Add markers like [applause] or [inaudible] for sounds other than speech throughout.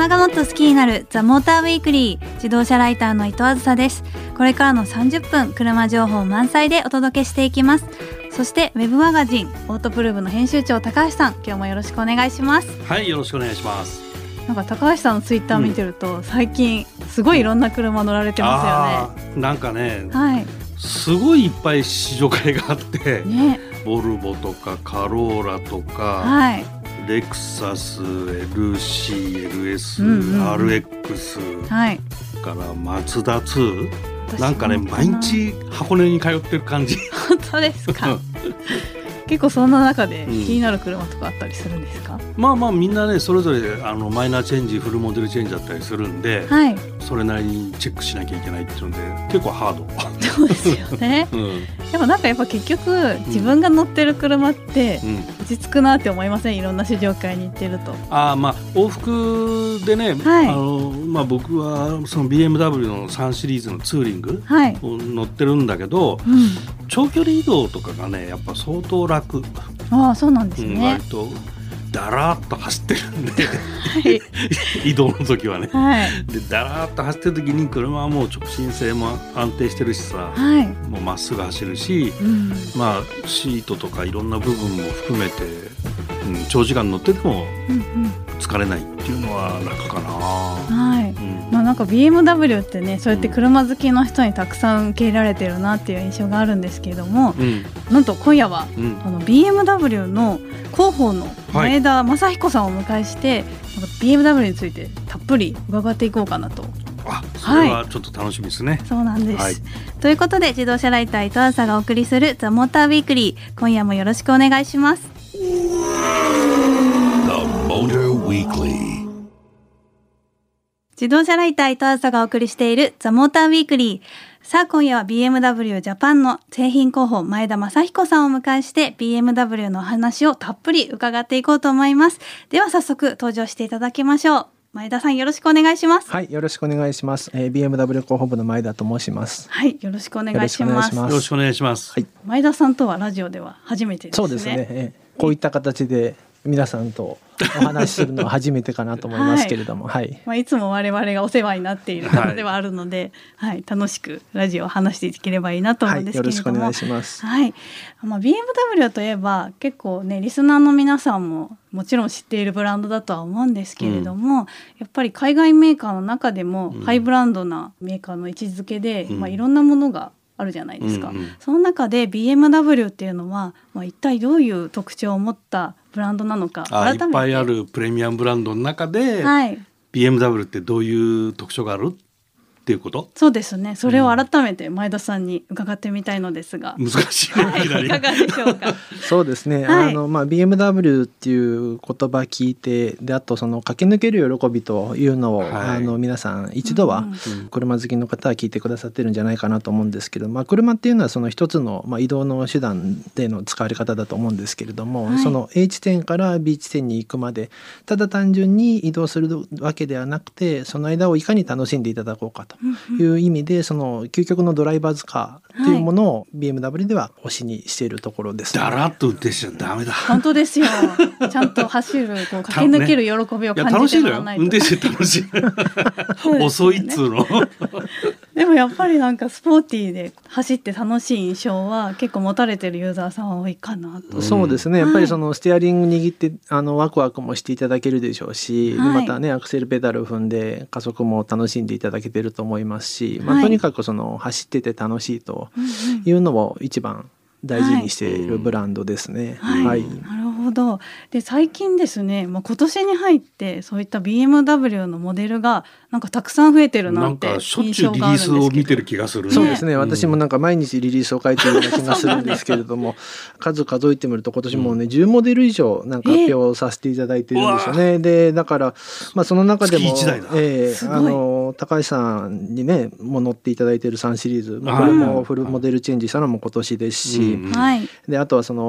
車がもっと好きになるザ・モーターウィークリー自動車ライターの伊藤あずさです。これからの30分車情報満載でお届けしていきます。そしてウェブマガジンオートプルーブの編集長高橋さん今日もよろしくお願いします。はいよろしくお願いします。なんか高橋さんのツイッター見てると、うん、最近すごいいろんな車乗られてますよね。なんかね、はい、すごいいっぱい試乗会があって、ね、ボルボとかカローラとか、はい、レクサス LCLS、うんうん、RX、はい、からマツダ2なんかね毎日箱根に通ってる感じ。[laughs] 本当ですか？結構そんな中で気になる車とかあったりするんですか、うん、まあまあみんなねそれぞれあのマイナーチェンジフルモデルチェンジだったりするんで、はい、それなりにチェックしなきゃいけないっていうので結構ハード。そうですよね、[laughs] うん、でもなんかやっぱ結局自分が乗ってる車って落ち着くなって思いません？いろんな試乗会に行ってると。ああまあ往復でね、はい、あのまあ僕はその BMW の3シリーズのツーリングを乗ってるんだけど、はいうん、長距離移動とかがねやっぱ相当楽。ああそうなんですね、うん、割とだらっと走ってるんで、はい、[laughs] 移動の時はね、はい、でだらっと走ってる時に車はもう直進性も安定してるしさ、はい、もうまっすぐ走るし、うん、まあシートとかいろんな部分も含めて、うん、長時間乗ってても疲れないっていうのは楽かな。はい、うんまあ、なんか BMW ってねそうやって車好きの人にたくさん受け入れられてるなっていう印象があるんですけれども、うん、なんと今夜は、うん、あの BMW の広報の前田正彦さんをお迎えして、はい、BMW についてたっぷり伺っていこうかなと。あそれはちょっと楽しみですね、はい、そうなんです、はい、ということで自動車ライター伊藤朝がお送りする「ザ・モーターウィークリー今夜もよろしくお願いします。自動車ライター伊藤朝がお送りしているザ・モーターウィークリー。さあ今夜は BMW ジャパンの製品広報前田正彦さんをお迎えして BMW の話をたっぷり伺っていこうと思います。では早速登場していただきましょう。前田さんよろしくお願いします。はい、よろしくお願いします。えー、BMW 広報部の前田と申します。はい、よろしくお願いします。よろしくお願いします。はい、前田さんとはラジオでは初めてですね。そうですね。えー、こういった形で皆さんとお話しするのは初めてかなと思いますけれども、はい、はい、まあ、いつも我々がお世話になっている方ではあるので、はい、はい、楽しくラジオを話していければいいなと思うんですけれども、はい、はい、まあ、BMW といえば結構ねリスナーの皆さんももちろん知っているブランドだとは思うんですけれども、うん、やっぱり海外メーカーの中でもハイブランドなメーカーの位置づけで、うん、まあ、いろんなものがあるじゃないですか、うんうん、その中で BMW っていうのは、まあ、一体どういう特徴を持ったブランドなのか。改めて。いっぱいあるプレミアムブランドの中で、はい、BMW ってどういう特徴がある？っていうこと？そうですね。それを改めて前田さんに伺ってみたいのですが、うん、難しい、はい、いかがでしょうか？[laughs] そうですね、はい、あのまあ BMW っていう言葉聞いてであとその駆け抜ける喜びというのを、はい、あの皆さん一度は車好きの方は聞いてくださってるんじゃないかなと思うんですけど、まあ、車っていうのはその一つの、まあ、移動の手段での使われ方だと思うんですけれども、その A 地点から B 地点に行くまでただ単純に移動するわけではなくてその間をいかに楽しんでいただこうかという意味でその究極のドライバーズカっていうものを BMW では推しにしているところです、ね、だらっと運転しちゃダメだ。本当ですよ。[laughs] ちゃんと走るこう駆け抜ける喜びを感じてもらわないと、ね、運転して楽しい。[laughs] 遅いっつうの。でもやっぱりなんかスポーティーで走って楽しい印象は結構持たれてるユーザーさんは多いかなと。そうですね。やっぱりそのステアリング握ってあのワクワクもしていただけるでしょうし、はい、またねアクセルペダル踏んで加速も楽しんでいただけてると思いますし、まあ、とにかくその走ってて楽しいというのを一番大事にしているブランドですね。はい、はい、なるほど。で最近ですね、まあ、今年に入ってそういった BMW のモデルがなんかたくさん増えてるなって印象があるんですけどを見てる気がする、ね、そうですね、私もなんか毎日リリースを書いてるような気がするんですけれども [laughs] 数数えてみると今年もね、うん、10モデル以上なんか発表させていただいてるんですよね。でだから、まあ、その中でも、えー、あのの高橋さんにねも乗っていただいている3シリーズ、まあ、これもフルモデルチェンジしたのも今年ですし、はい、であとはその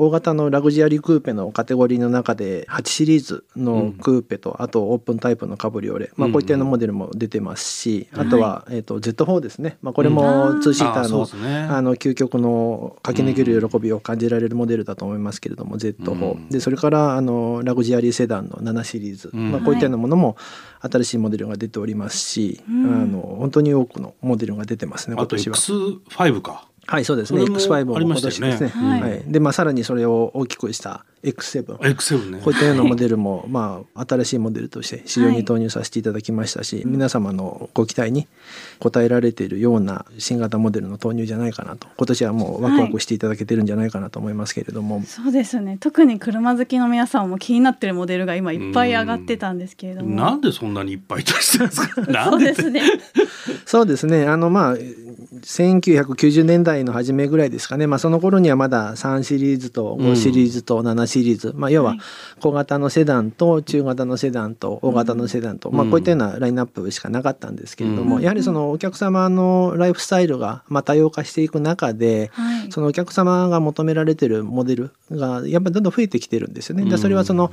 大型のラグジュアリークーペのカテゴリーの中で8シリーズのクーペと、あとオープンタイプのカブリオレ、まあ、こういったようなモデルも出てますし、あとは、えー、と Z4 ですね、まあ、これもツーシーターの,、あの究極の駆け抜ける喜びを感じられるモデルだと思いますけれども Z4、でそれからあのラグジュアリーセダンの7シリーズ、まあ、こういったようなものも新しいモデルが出ておりますし、あの本当に多くのモデルが出てますね今年は。X5 か。はいそうですね。X5 も今年ですね、ね、はい、でまあさらにそれを大きくした X7, X7、ね、こういったようなモデルも、まあ、新しいモデルとして市場に投入させていただきましたし、はい、皆様のご期待に応えられているような新型モデルの投入じゃないかなと。今年はもうワクワクしていただけてるんじゃないかなと思いますけれども、はい、そうですね。特に車好きの皆さんも気になってるモデルが今いっぱい上がってたんですけれども。なんでそんなにいっぱい出してるんですか？[laughs] そうですね。そうですね。あのまあ1990年代の初めぐらいですかね、まあ、その頃にはまだ3シリーズと5シリーズと7シリーズ、うん、まあ、要は小型のセダンと中型のセダンと大型のセダンと、うん、まあ、こういったようなラインナップしかなかったんですけれども、うん、やはりそのお客様のライフスタイルがま多様化していく中で、はい、そのお客様が求められてるモデルがやっぱりどんどん増えてきてるんですよね。でそれはその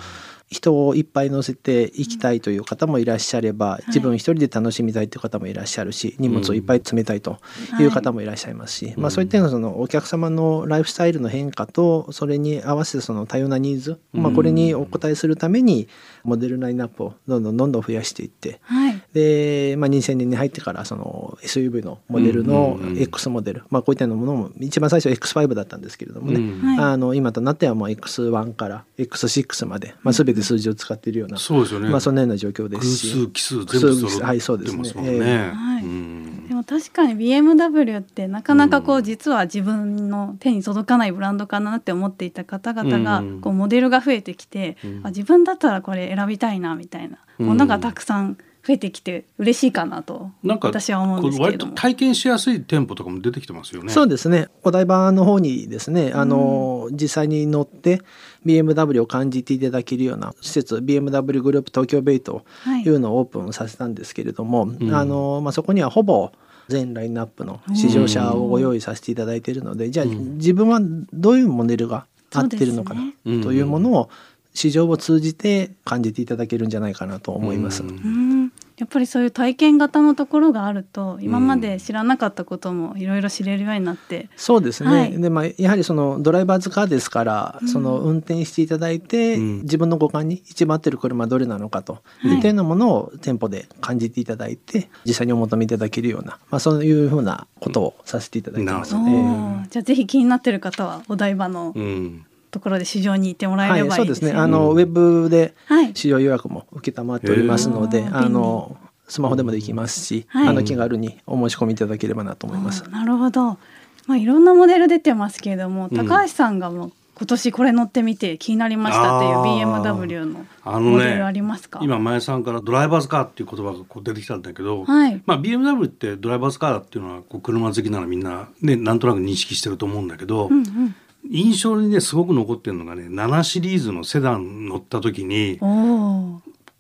人をいっぱい乗せていきたいという方もいらっしゃれば、自分一人で楽しみたいという方もいらっしゃるし荷物をいっぱい詰めたいという方もいらっしゃいますし、まあ、そういったようなそのお客様のライフスタイルの変化とそれに合わせてその多様なニーズ、まあ、これにお応えするためにモデルラインナップをどんどんどんどん増やしていって、はい、で、まあ、2000年に入ってからその SUV のモデルの X モデル、まあ、こういったようなものも一番最初 X5 だったんですけれどもね、あの今となってはもう X1 から X6 まで、まあ、全て数字を使っているような、そうですよね、まあ、そんなような状況ですし。偶数奇数全部揃はいそうですね、えー、はい、でも確かに BMW ってなかなかこう実は自分の手に届かないブランドかなって思っていた方々がこうモデルが増えてきて、あ自分だったらこれ選びたいなみたいなものがたくさん増えてきて嬉しいかなと私は思うんですけれども。体験しやすい店舗とかも出てきてますよね。そうですね。お台場の方にですねあの、うん、実際に乗って BMW を感じていただけるような施設 BMW グループ東京ベイとい。うのをオープンさせたんですけれども、はい、あのまあ、そこにはほぼ全ラインナップの試乗車をご用意させていただいているのでじゃあ自分はどういうモデルが合ってるのかなというものを市場を通じて感じていただけるんじゃないかなと思います。やっぱりそういう体験型のところがあると今まで知らなかったこともいろいろ知れるようになって、うん、そうですね、はい、でまあ、やはりそのドライバーズカーですから、うん、その運転していただいて、うん、自分の五感に一番合ってる車はどれなのかと、い、ったようなものを店舗で感じていただいて実際にお求めいただけるような、まあ、そういうふうなことをさせていただいてます。ね。じゃあぜひ気になってる方はお台場の、ところで市場に行ってもらえればいい、ね。はい、そうですね。あの、ウェブで市場予約も受けたまっておりますので、あのスマホでもできますし、はい、あの気軽にお申し込みいただければなと思います。なるほど。まあいろんなモデル出てますけれども、高橋さんがもう今年これ乗ってみて気になりましたっていう BMW のモデルありますか、ね、今前さんからドライバーズカーっていう言葉がこう出てきたんだけど、はい、まあ、BMW ってドライバーズカーっていうのはこう車好きならみんな、ね、なんとなく認識してると思うんだけど、うんうん印象にねすごく残ってるのがね7シリーズのセダン乗った時に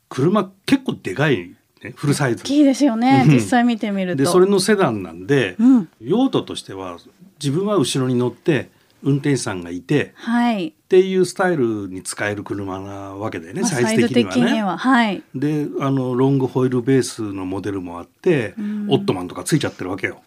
車結構でかいね、フルサイズ大きいですよね実際見てみると。でそれのセダンなんで、うん、用途としては自分は後ろに乗って運転手さんがいて、はい、っていうスタイルに使える車なわけでね、サイズ的にはね。ははい、であのロングホイールベースのモデルもあって、うん、オットマンとかついちゃってるわけよ。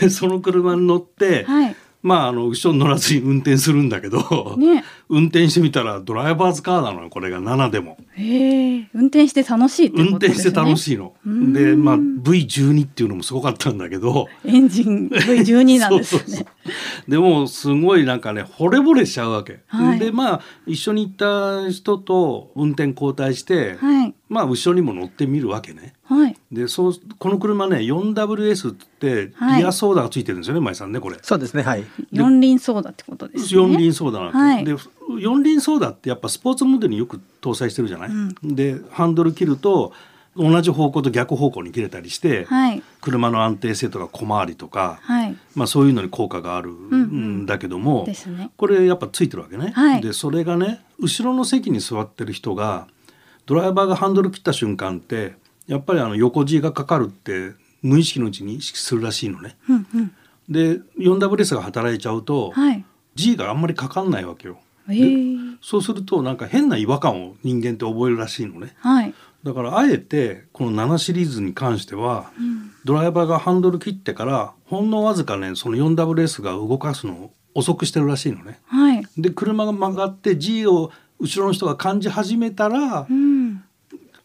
でその車に乗って、はい、まあ、あの、後ろに乗らずに運転するんだけど、ね、運転してみたらドライバーズカーなのよ、これが。7でも。へえ、運転して楽しいってことですね。運転して楽しいの。で、まあ、V12 っていうのもすごかったんだけど。エンジン V12 [laughs] なんですねそうそう。そうでも、すごいなんかね、惚れ惚れしちゃうわけ。はい、で、まあ、一緒に行った人と運転交代して、はい、まあ、後ろにも乗ってみるわけね。はい、でそうこの車ね 4WS ってリアソーダがついてるんですよね、はい、前さんねこれ。そうですねはい。四輪ソーダってことですね。四輪ソーダなんはい、で四輪ソーダってやっぱスポーツモデルによく搭載してるじゃない、うん、でハンドル切ると同じ方向と逆方向に切れたりして、はい、車の安定性とか小回りとか、はい、まあ、そういうのに効果があるんだけども、うんうんね、これやっぱついてるわけね。はい、でそれがね後ろの席に座ってる人がドライバーがハンドル切った瞬間ってやっぱりあの横 G がかかるって無意識のうちに意識するらしいのね。うんうん、で 4WS が働いちゃうと、はい、G があんまりかかんないわけよ。そうするとなんか変な違和感を人間って覚えるらしいのね。はい、だからあえてこの7シリーズに関しては、うん、ドライバーがハンドル切ってからほんのわずかねその 4WS が動かすのを遅くしてるらしいのね。はい、で車が曲がって G を後ろの人が感じ始めたら、うん、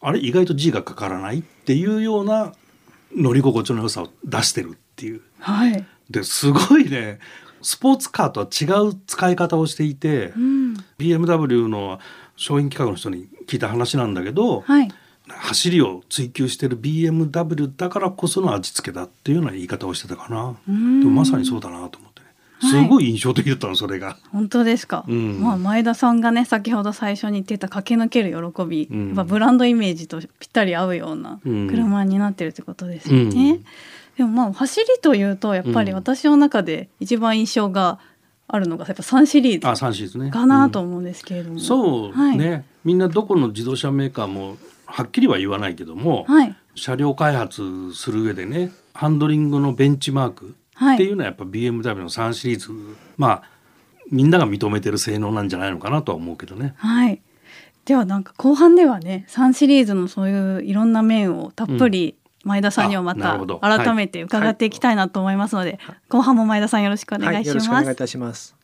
あれ意外と G がかからないっていうような乗り心地の良さを出してるっていう。はい、ですごいねスポーツカーとは違う使い方をしていて、うん、BMW の商品企画の人に聞いた話なんだけど、はい、走りを追求してる BMW だからこその味付けだっていうような言い方をしてたかな。でもまさにそうだなと思って。すごい印象的だったの、それが。本当ですか？うん、まあ前田さんがね先ほど最初に言ってた駆け抜ける喜び、うん、ブランドイメージとぴったり合うような車になってるってことですよね。うん、でもまあ走りというとやっぱり私の中で一番印象があるのがやっぱ3シリーズあシリーズね。かなと思うんですけれども、そうね、はい、みんなどこの自動車メーカーもはっきりは言わないけども、はい、車両開発する上でねハンドリングのベンチマークっていうのはやっぱ BMW の3シリーズまあみんなが認めてる性能なんじゃないのかなとは思うけどね。はい。ではなんか後半ではね3シリーズのそういういろんな面をたっぷり、前田さんにはまた改めて伺っていきたいなと思いますので、はいはい、後半も前田さんよろしくお願いします。はい、よろしくお願いいたします。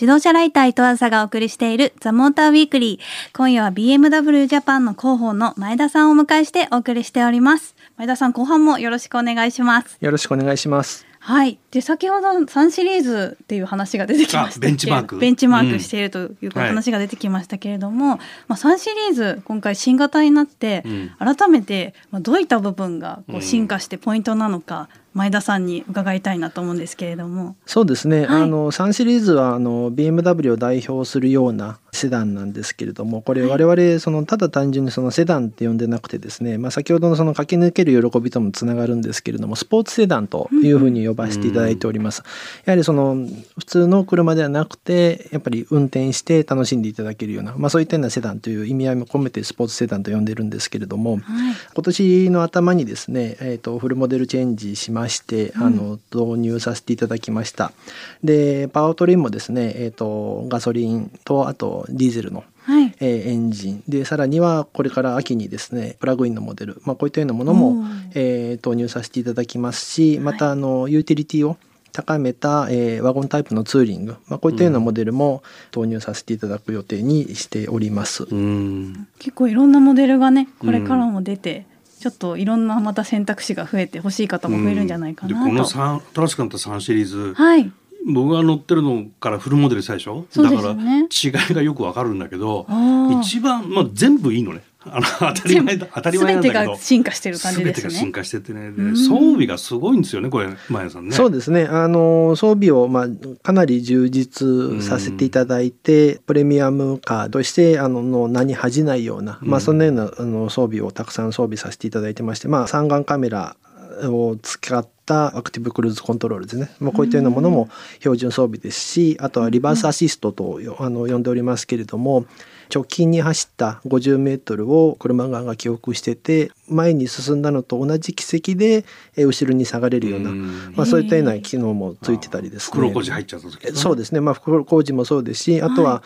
自動車ライター伊藤朝がお送りしているザ・モーターウィークリー。今夜は BMW ジャパンの広報の前田さんをお迎えしてお送りしております。前田さん後半もよろしくお願いします。よろしくお願いします。はい。で先ほど3シリーズっていう話が出てきましたベンチマーク。ベンチマークしているという話が出てきましたけれども、うんはい、まあ3シリーズ今回新型になって、改めてまあどういった部分がこう進化してポイントなのか、前田さんに伺いたいなと思うんですけれども。そうですね、はい、あの3シリーズはあの BMW を代表するようなセダンなんですけれどもこれ我々そのただ単純にそのセダンって呼んでなくてですね、まあ、先ほどのその駆け抜ける喜びともつながるんですけれどもスポーツセダンというふうに呼ばせていただいております。やはりその普通の車ではなくてやっぱり運転して楽しんでいただけるような、まあ、そういったようなセダンという意味合いも込めてスポーツセダンと呼んでるんですけれども、はい、今年の頭にですね、えーと、フルモデルチェンジしまして、あの導入させていただきました。でパワートレインもですね、えーとガソリンとあとディーゼルのはい、えー、エンジン。でさらにはこれから秋にですねプラグインのモデル、まあ、こういったようなものも、えー、投入させていただきますしまたあの、ユーティリティを高めた、えー、ワゴンタイプのツーリング、まあ、こういったようなモデルも投入させていただく予定にしております。結構いろんなモデルがねこれからも出て、ちょっといろんなまた選択肢が増えて欲しい方も増えるんじゃないかなと。この新しくなった3シリーズ、はい、僕が乗ってるのからフルモデル最初、ね、だから違いがよくわかるんだけど一番、まあ、全部いいのね。あの当たり前だ当たり前なんだけど。進化してる感じですね。進化しててね、装備がすごいんですよねこれ前さんね。そうですね。あの装備をまあかなり充実させていただいて、プレミアムカーとしてあのの名に恥じないような、まあそんなようなあの装備をたくさん装備させていただいてまして、まあ三眼カメラを使ったアクティブクルーズコントロールですね、まあ、こういったようなものも標準装備ですしあとはリバースアシストとあの呼んでおりますけれども直近に走った50メートルを車側が記憶してて前に進んだのと同じ軌跡で後ろに下がれるような、まあ、そういったような機能もついてたりですね。黒工事入っちゃった時、ね、そうですね、まあ、袋工事もそうですしあとは、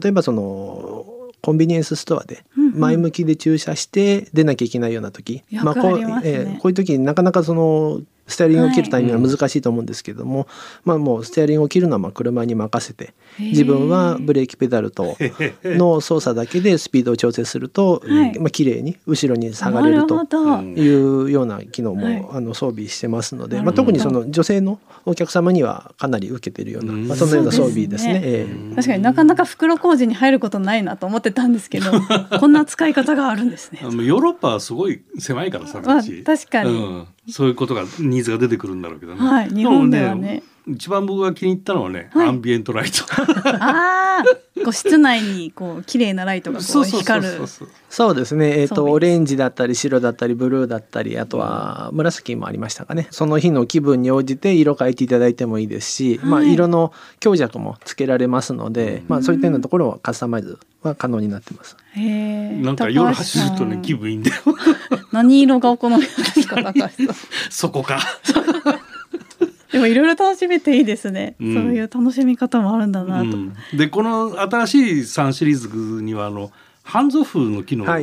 例えばそのコンビニエンスストアで前向きで駐車して出なきゃいけないような時、うんうん、まあこう、えー、こういう時になかなかそのステアリングを切るタイミングは難しいと思うんですけども、はい、まあもうステアリングを切るのはまあ車に任せて自分はブレーキペダルとの操作だけでスピードを調整すると、はい、まあ綺麗に後ろに下がれるというような機能もあの装備してますので、まあ、特にその女性のお客様にはかなり受けてるような、まあ、そのような装備ですね。すね。えー、確かになかなか袋工事に入ることないなと思ってたんですけど [laughs] こんな使い方があるんですね。ヨーロッパはすごい狭いからさ、まあ、確かに、うんそういうことがニーズが出てくるんだろうけどね。はい、日本ではね。一番僕が気に入ったのはね、はい、アンビエントライト。[laughs] ああ、こう室内にこう綺麗なライトがこう光る。そうですね。えっ、ー、とオレンジだったり白だったりブルーだったり、あとは紫もありましたかね。その日の気分に応じて色変えていただいてもいいですし、はい、まあ色の強弱もつけられますので、まあそういったようなところはカスタマイズは可能になってます。へえ。なんか夜走るとね気分いいんだよ。何色がお好みですか？高橋さん。[laughs] そこか。でもいろいろ楽しめていいですね、うん、そういう楽しみ方もあるんだなと。うん、でこの新しい3シリーズにはあのハンズオフの機能が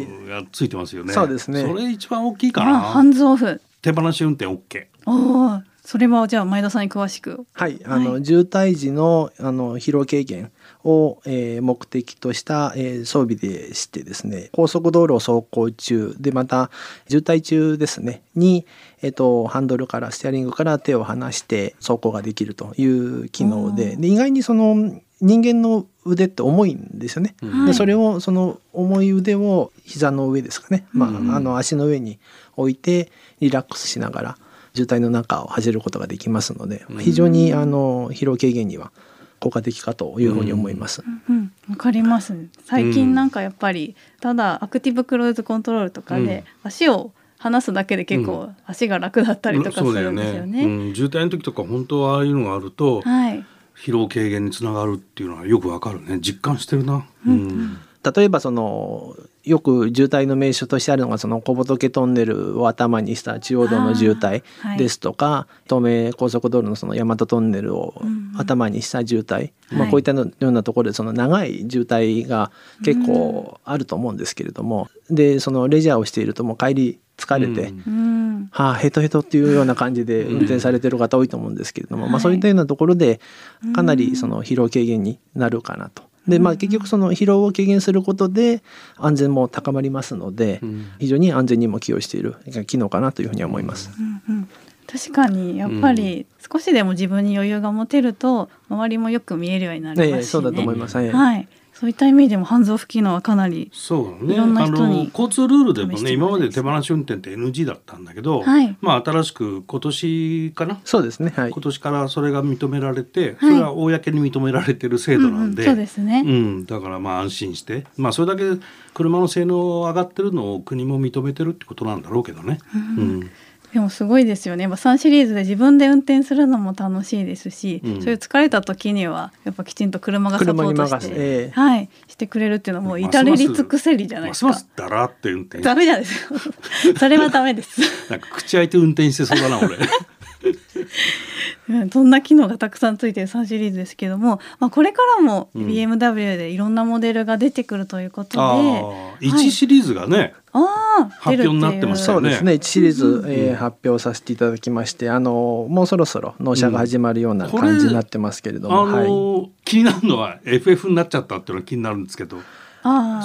ついてますよね。はい、そうですね。それ一番大きいかな。ハンズオフ。手放し運転 OK。おお、それはじゃあ前田さんに詳しく。はい、あの、はい、渋滞時のあの疲労軽減を、えー、目的とした、えー、装備でしてですね高速道路を走行中でまた渋滞中ですねに、えーと、ハンドルからステアリングから手を離して走行ができるという機能でで意外にその人間の腕って重いんですよね。でそれをその重い腕を膝の上ですかね、まあ、あの足の上に置いてリラックスしながら渋滞の中を走ることができますので非常にあの疲労軽減には効果的かというふうに思います。わ、うん、うん、かります。最近なんかやっぱり、ただアクティブクローズコントロールとかで足を離すだけで結構足が楽だったりとかするんですよね。うんね、渋滞の時とか本当はああいうのがあると、はい、疲労軽減につながるっていうのはよくわかるね。実感してるな。うん例えばそのよく渋滞の名所としてあるのがその小仏トンネルを頭にした中央道の渋滞ですとか、はい、東名高速道路のその大和トンネルを頭にした渋滞、うん、まあ、こういったようなところでその長い渋滞が結構あると思うんですけれども、うん、でそのレジャーをしているともう帰り疲れて、うん、はあヘトヘトっていうような感じで運転されてる方多いと思うんですけれども、まあ、そういったようなところでかなりその疲労軽減になるかなと。でまあ、結局その疲労を軽減することで安全も高まりますので、非常に安全にも寄与している機能かなというふうに思います。うんうん、確かにやっぱり少しでも自分に余裕が持てると周りもよく見えるようになりますし、ね、そうだと思います。はい、はいそういった意味でもハンズオフ機能はかなりそうね、いろんな人に交通ルールでもね今まで手放し運転って NG だったんだけど、はい、まあ新しく今年かなそうですね、はい、今年からそれが認められて、それは公に認められてる制度なんで、うんうん、そうですね、うん、だからまあ安心して。まあそれだけ車の性能上がってるのを国も認めてるってことなんだろうけどね。うん、うんでもすごいですよね。3シリーズで自分で運転するのも楽しいですし、うん、そういう疲れた時にはやっぱきちんと車がサポートして、えー、はい、してくれるっていうのはもう至れり尽くせりじゃないですか。ますだらって運転ダメじゃないです。かそれはダメです。なんか口開いて運転してそうだな俺 [laughs] そんな機能がたくさんついてる3シリーズですけども、まあ、これからも BMW でいろんなモデルが出てくるということで、うん、1シリーズがね、あ発表になってます、ね、そうですね。1シリーズ、うん、えー、発表させていただきましてあのもうそろそろ納車が始まるような感じになってますけれども、うん、あのはい、気になるのは FF になっちゃったっていうのが気になるんですけど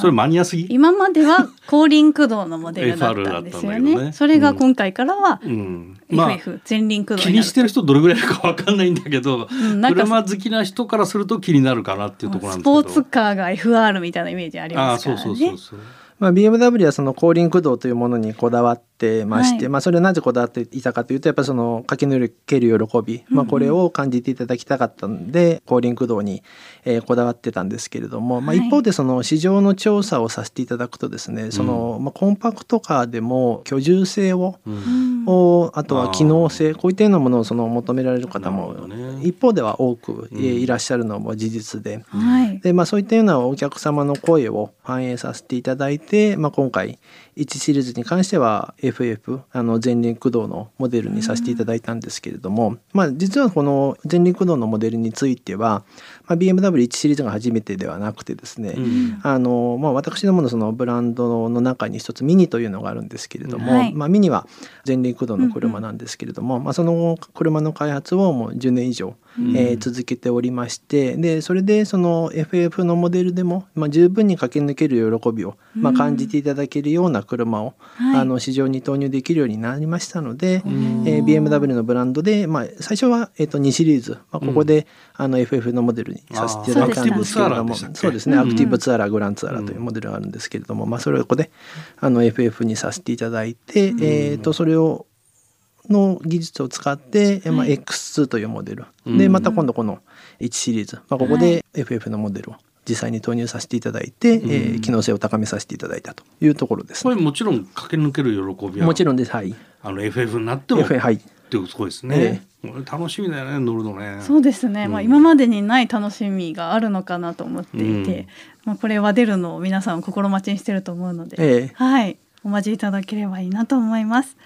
それマニアすぎ？今までは後輪駆動のモデルだったんですよね。ね、それが今回からは FF 前輪駆動気にしてる人どれぐらいかわかんないんだけど、うん、車好きな人からすると気になるかなっていうところなんですけど。スポーツカーが FR みたいなイメージありますからね。あそうそうそうそう。まあ、BMW はその後輪駆動というものにこだわってまして、はい、まあ、それはなぜこだわっていたかというとやっぱその駆け抜ける喜び、まあ、これを感じていただきたかったんで後輪駆動に、えー、こだわってたんですけれども、まあ、一方でその市場の調査をさせていただくとですね、そのまあ、コンパクトカーでも居住性を、うん、あとは機能性こういったようなものをその求められる方も一方では多くいらっしゃるのも事実で,、でまあ、そういったようなお客様の声を反映させていただいて、まあ、今回1シリーズに関しては FF あの前輪駆動のモデルにさせていただいたんですけれども、まあ、実はこの前輪駆動のモデルについては、まあ、BMW1 シリーズが初めてではなくてですね、うん、あのまあ、私どものそのブランドの中に一つミニというのがあるんですけれども、はい、まあ、ミニは前輪駆動の車なんですけれども、うんうん、まあ、その車の開発をもう10年以上、えー、続けておりましてでそれでその FF のモデルでも、まあ、十分に駆け抜ける喜びを、まあ、感じていただけるような車を、はい、あの市場に投入できるようになりましたので、えー、BMW のブランドで、まあ、最初は、えー、と2シリーズ、まあ、ここで、あの FF のモデルにさせていただいたんですけれどもそうですね。アクティブツアラーグランツアラーというモデルがあるんですけれども、まあ、それをここであの FF にさせていただいて、えー、とそれをの技術を使って、まあ、X2 というモデル、でまた今度この1シリーズ、まあ、ここで FF のモデルを実際に投入させていただいて、うん、えー、機能性を高めさせていただいたというところです、ね、これもちろん駆け抜ける喜びは？もちろんです。はい。あの FF になっても FF はい。っていうことですね、えー、楽しみだよね乗るのね。そうですね、うん、まあ今までにない楽しみがあるのかなと思っていて、うん、まあこれは出るのを皆さん心待ちにしてると思うので、えー、はい。お待ちいただければいいなと思います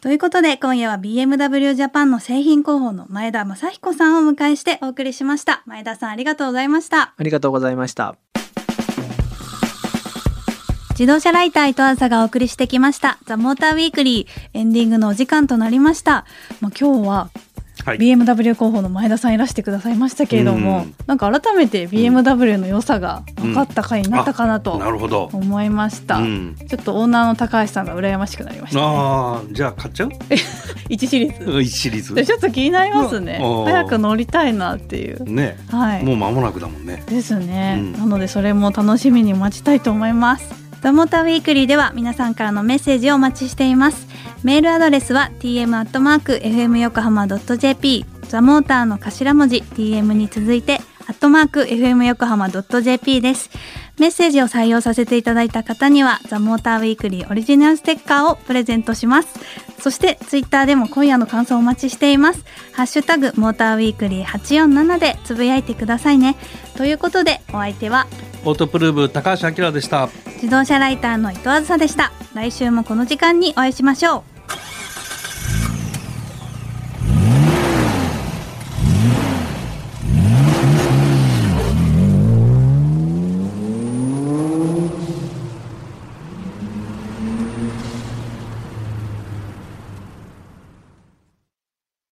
ということで今夜は BMW ジャパンの製品広報の前田正彦さんをお迎えしてお送りしました。前田さんありがとうございました。ありがとうございました。自動車ライター伊藤朝がお送りしてきました。ザ・モーターウィークリーエンディングのお時間となりました、まあ、今日ははい、BMW 広報の前田さんいらしてくださいましたけれども、ん、なんか改めて BMW の良さが分かった回になったかなと思いました、うん、ちょっとオーナーの高橋さんが羨ましくなりました、ね、あじゃあ買っちゃう？[laughs] 1シリーズ。1シリーズ。ちょっと気になりますね、早く乗りたいなっていう。ね、はい、もう間もなくだもんね。ですね、なのでそれも楽しみに待ちたいと思います。ザモーターウィークリーでは皆さんからのメッセージをお待ちしていますメールアドレスは tm.fm 横浜 .jp ザモーターの頭文字 tm に続いてアットマーク FM 横浜 .jp です。メッセージを採用させていただいた方には、ザ・モーターウィークリーオリジナルステッカーをプレゼントします。そして、ツイッターでも今夜の感想をお待ちしています。ハッシュタグ、モーターウィークリー847でつぶやいてくださいね。ということで、お相手は、オートプルーブ高橋明でした。自動車ライターの伊藤あずさでした。来週もこの時間にお会いしましょう。